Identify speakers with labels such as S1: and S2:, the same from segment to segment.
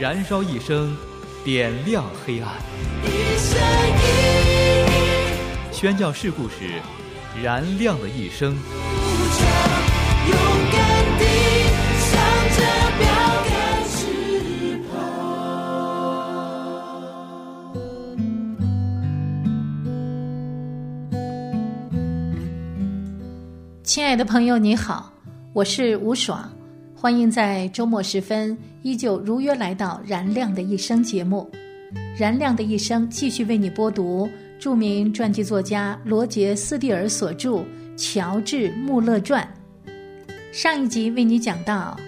S1: 燃烧一生，点亮黑暗。宣教事故时，燃亮的一生。
S2: 亲爱的朋友，你好，我是吴爽，欢迎在周末时分依旧如约来到《燃亮的一生》节目。《燃亮的一生》继续为你播读著名传记作家罗杰·斯蒂尔所著《乔治·穆勒传》。上一集为你讲到，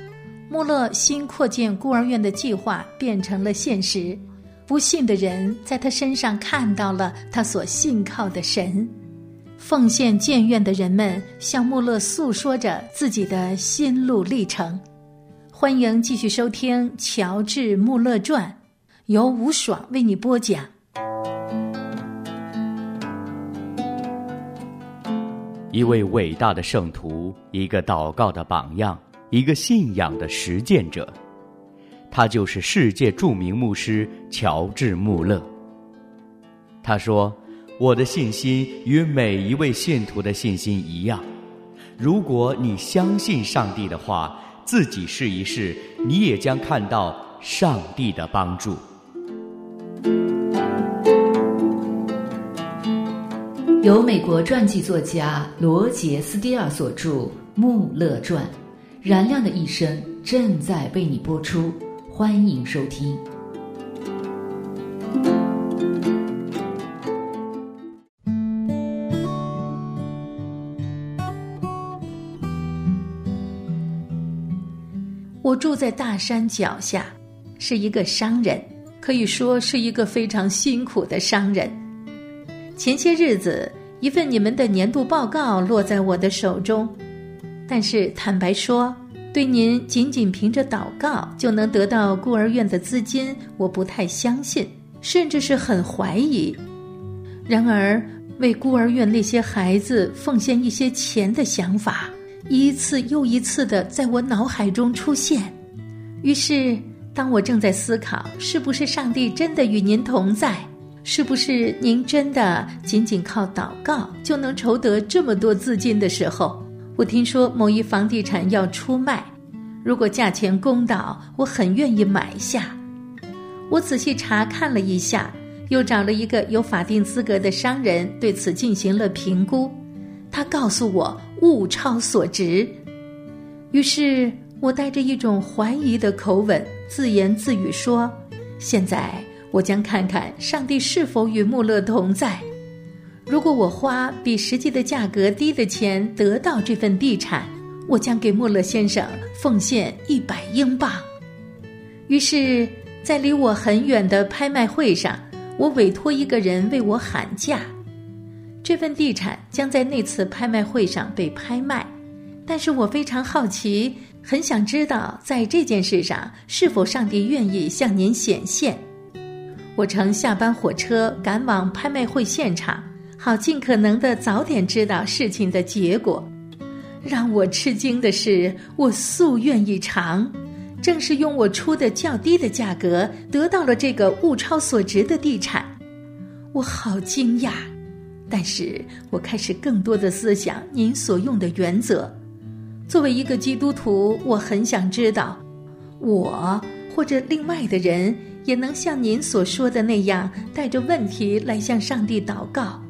S2: 穆勒新扩建孤儿院的计划变成了现实，不信的人在他身上看到了他所信靠的神。奉献建院的人们向穆勒诉说着自己的心路历程。欢迎继续收听《乔治·穆勒传》，由吴爽为你播讲。
S3: 一位伟大的圣徒，一个祷告的榜样，一个信仰的实践者，他就是世界著名牧师乔治·穆勒。他说。我的信心与每一位信徒的信心一样。如果你相信上帝的话，自己试一试，你也将看到上帝的帮助。
S4: 由美国传记作家罗杰斯蒂尔所著《穆勒传》，燃亮的一生正在为你播出，欢迎收听。
S2: 住在大山脚下，是一个商人，可以说是一个非常辛苦的商人。前些日子，一份你们的年度报告落在我的手中，但是坦白说，对您仅仅凭着祷告就能得到孤儿院的资金，我不太相信，甚至是很怀疑。然而，为孤儿院那些孩子奉献一些钱的想法。一次又一次的在我脑海中出现，于是当我正在思考是不是上帝真的与您同在，是不是您真的仅仅靠祷告就能筹得这么多资金的时候，我听说某一房地产要出卖，如果价钱公道，我很愿意买下。我仔细查看了一下，又找了一个有法定资格的商人对此进行了评估。他告诉我物超所值，于是我带着一种怀疑的口吻自言自语说：“现在我将看看上帝是否与穆勒同在。如果我花比实际的价格低的钱得到这份地产，我将给穆勒先生奉献一百英镑。”于是，在离我很远的拍卖会上，我委托一个人为我喊价。这份地产将在那次拍卖会上被拍卖，但是我非常好奇，很想知道在这件事上是否上帝愿意向您显现。我乘下班火车赶往拍卖会现场，好尽可能的早点知道事情的结果。让我吃惊的是，我夙愿以偿，正是用我出的较低的价格得到了这个物超所值的地产，我好惊讶。但是我开始更多的思想您所用的原则。作为一个基督徒，我很想知道，我或者另外的人也能像您所说的那样，带着问题来向上帝祷告。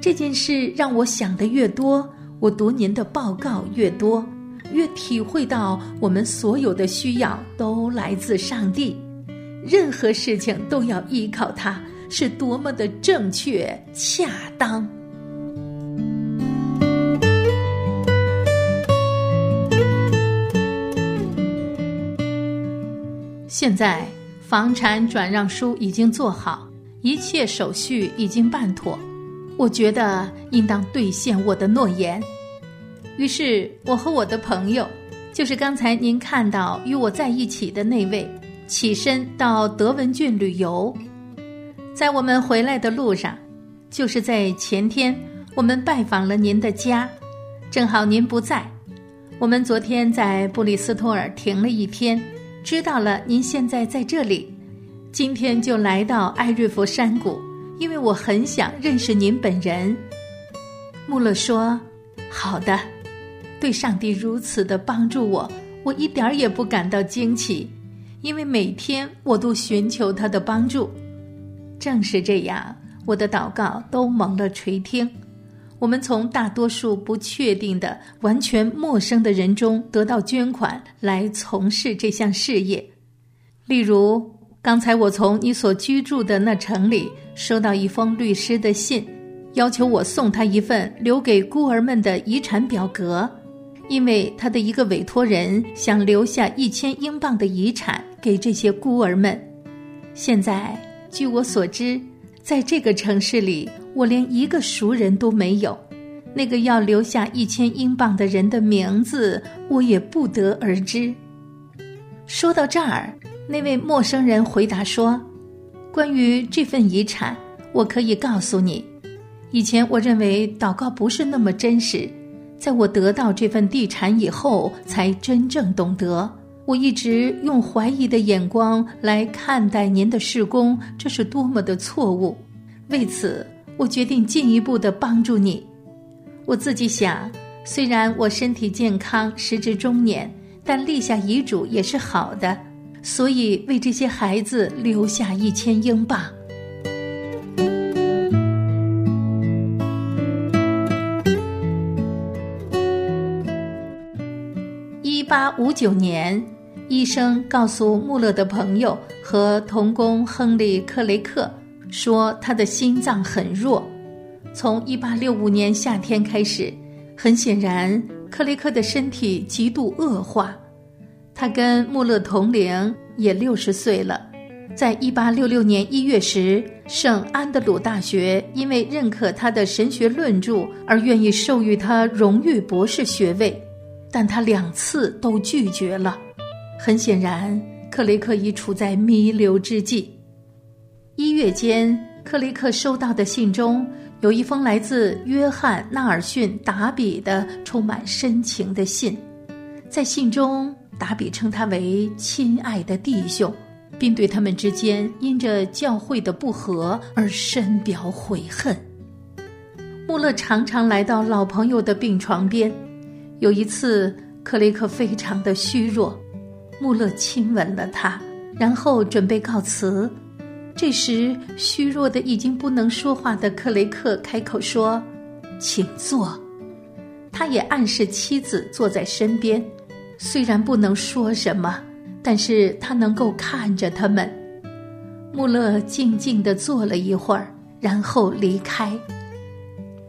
S2: 这件事让我想的越多，我读您的报告越多，越体会到我们所有的需要都来自上帝，任何事情都要依靠他。是多么的正确恰当！现在房产转让书已经做好，一切手续已经办妥，我觉得应当兑现我的诺言。于是，我和我的朋友，就是刚才您看到与我在一起的那位，起身到德文郡旅游。在我们回来的路上，就是在前天，我们拜访了您的家，正好您不在。我们昨天在布里斯托尔停了一天。知道了，您现在在这里，今天就来到艾瑞佛山谷，因为我很想认识您本人。穆勒说：“好的。”对上帝如此的帮助我，我一点儿也不感到惊奇，因为每天我都寻求他的帮助。正是这样，我的祷告都蒙了垂听。我们从大多数不确定的、完全陌生的人中得到捐款来从事这项事业。例如，刚才我从你所居住的那城里收到一封律师的信，要求我送他一份留给孤儿们的遗产表格，因为他的一个委托人想留下一千英镑的遗产给这些孤儿们。现在，据我所知，在这个城市里。我连一个熟人都没有，那个要留下一千英镑的人的名字我也不得而知。说到这儿，那位陌生人回答说：“关于这份遗产，我可以告诉你，以前我认为祷告不是那么真实，在我得到这份地产以后，才真正懂得。我一直用怀疑的眼光来看待您的事工，这是多么的错误。为此。”我决定进一步的帮助你。我自己想，虽然我身体健康，时至中年，但立下遗嘱也是好的，所以为这些孩子留下一千英镑。一八五九年，医生告诉穆勒的朋友和童工亨利·克雷克。说他的心脏很弱，从一八六五年夏天开始，很显然克雷克的身体极度恶化。他跟穆勒同龄，也六十岁了。在一八六六年一月时，圣安德鲁大学因为认可他的神学论著而愿意授予他荣誉博士学位，但他两次都拒绝了。很显然，克雷克已处在弥留之际。一月间，克雷克收到的信中有一封来自约翰·纳尔逊·达比的充满深情的信。在信中，达比称他为“亲爱的弟兄”，并对他们之间因着教会的不和而深表悔恨。穆勒常常来到老朋友的病床边。有一次，克雷克非常的虚弱，穆勒亲吻了他，然后准备告辞。这时，虚弱的已经不能说话的克雷克开口说：“请坐。”他也暗示妻子坐在身边，虽然不能说什么，但是他能够看着他们。穆勒静静地坐了一会儿，然后离开。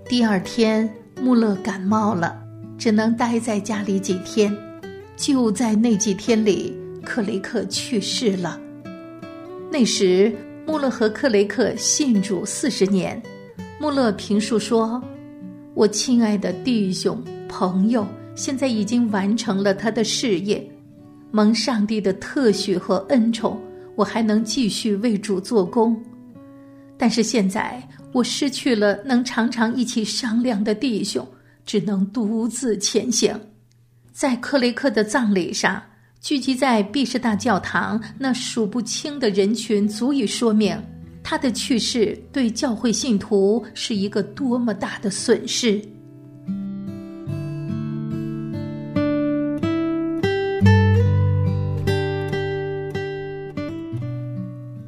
S2: 第二天，穆勒感冒了，只能待在家里几天。就在那几天里，克雷克去世了。那时。穆勒和克雷克信主四十年，穆勒评述说：“我亲爱的弟兄朋友，现在已经完成了他的事业，蒙上帝的特许和恩宠，我还能继续为主做工。但是现在我失去了能常常一起商量的弟兄，只能独自前行。在克雷克的葬礼上。”聚集在毕士大教堂那数不清的人群，足以说明他的去世对教会信徒是一个多么大的损失。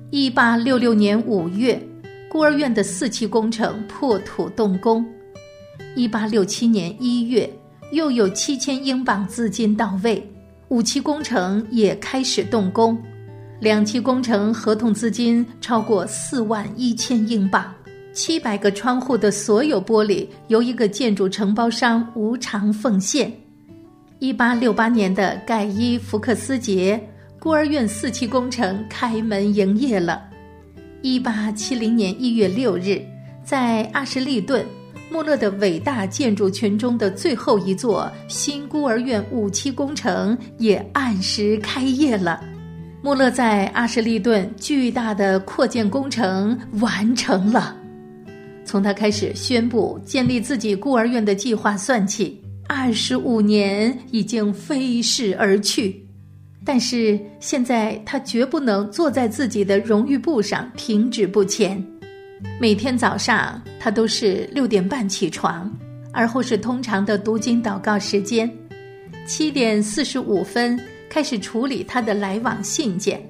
S2: 一八六六年五月，孤儿院的四期工程破土动工；一八六七年一月，又有七千英镑资金到位。五期工程也开始动工，两期工程合同资金超过四万一千英镑，七百个窗户的所有玻璃由一个建筑承包商无偿奉献。一八六八年的盖伊·福克斯节，孤儿院四期工程开门营业了。一八七零年一月六日，在阿什利顿，穆勒的伟大建筑群中的最后一座新孤儿院五期工程也按时开业了。穆勒在阿什利顿巨大的扩建工程完成了。从他开始宣布建立自己孤儿院的计划算起，二十五年已经飞逝而去。但是现在他绝不能坐在自己的荣誉簿上停止不前。每天早上他都是六点半起床，而后是通常的读经祷告时间。七点四十五分开始处理他的来往信件，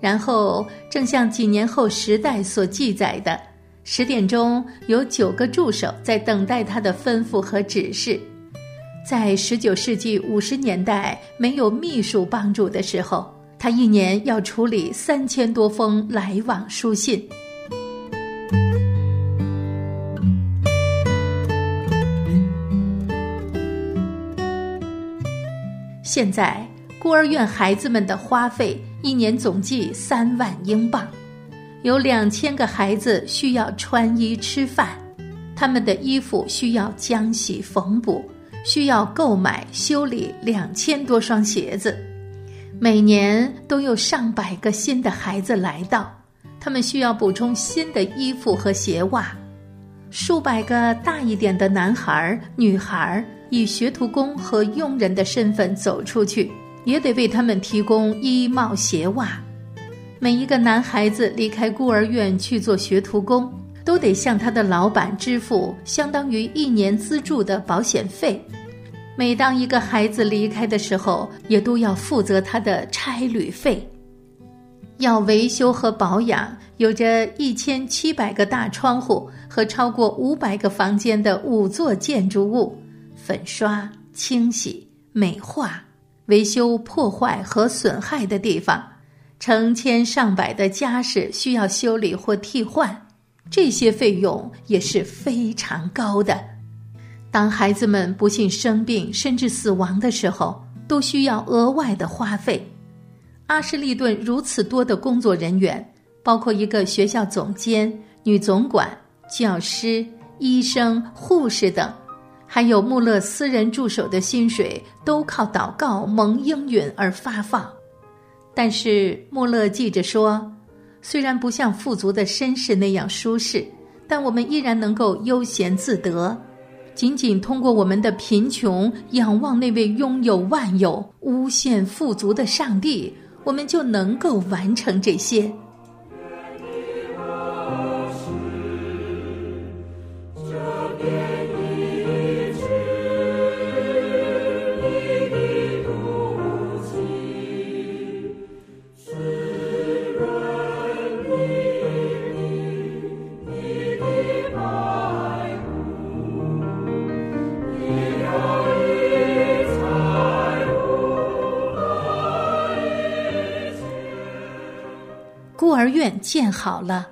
S2: 然后正像几年后时代所记载的，十点钟有九个助手在等待他的吩咐和指示。在十九世纪五十年代没有秘书帮助的时候，他一年要处理三千多封来往书信。现在孤儿院孩子们的花费一年总计三万英镑，有两千个孩子需要穿衣吃饭，他们的衣服需要浆洗缝补。需要购买修理两千多双鞋子，每年都有上百个新的孩子来到，他们需要补充新的衣服和鞋袜。数百个大一点的男孩、女孩以学徒工和佣人的身份走出去，也得为他们提供衣帽鞋袜。每一个男孩子离开孤儿院去做学徒工。都得向他的老板支付相当于一年资助的保险费。每当一个孩子离开的时候，也都要负责他的差旅费。要维修和保养有着一千七百个大窗户和超过五百个房间的五座建筑物，粉刷、清洗、美化、维修破坏和损害的地方，成千上百的家事需要修理或替换。这些费用也是非常高的。当孩子们不幸生病甚至死亡的时候，都需要额外的花费。阿什利顿如此多的工作人员，包括一个学校总监、女总管、教师、医生、护士等，还有穆勒私人助手的薪水，都靠祷告蒙应允而发放。但是穆勒记着说。虽然不像富足的绅士那样舒适，但我们依然能够悠闲自得。仅仅通过我们的贫穷，仰望那位拥有万有、无限富足的上帝，我们就能够完成这些。儿院建好了，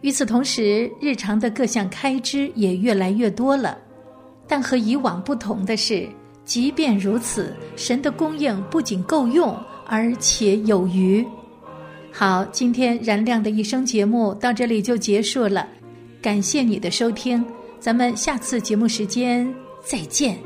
S2: 与此同时，日常的各项开支也越来越多了。但和以往不同的是，即便如此，神的供应不仅够用，而且有余。好，今天燃亮的一生节目到这里就结束了，感谢你的收听，咱们下次节目时间再见。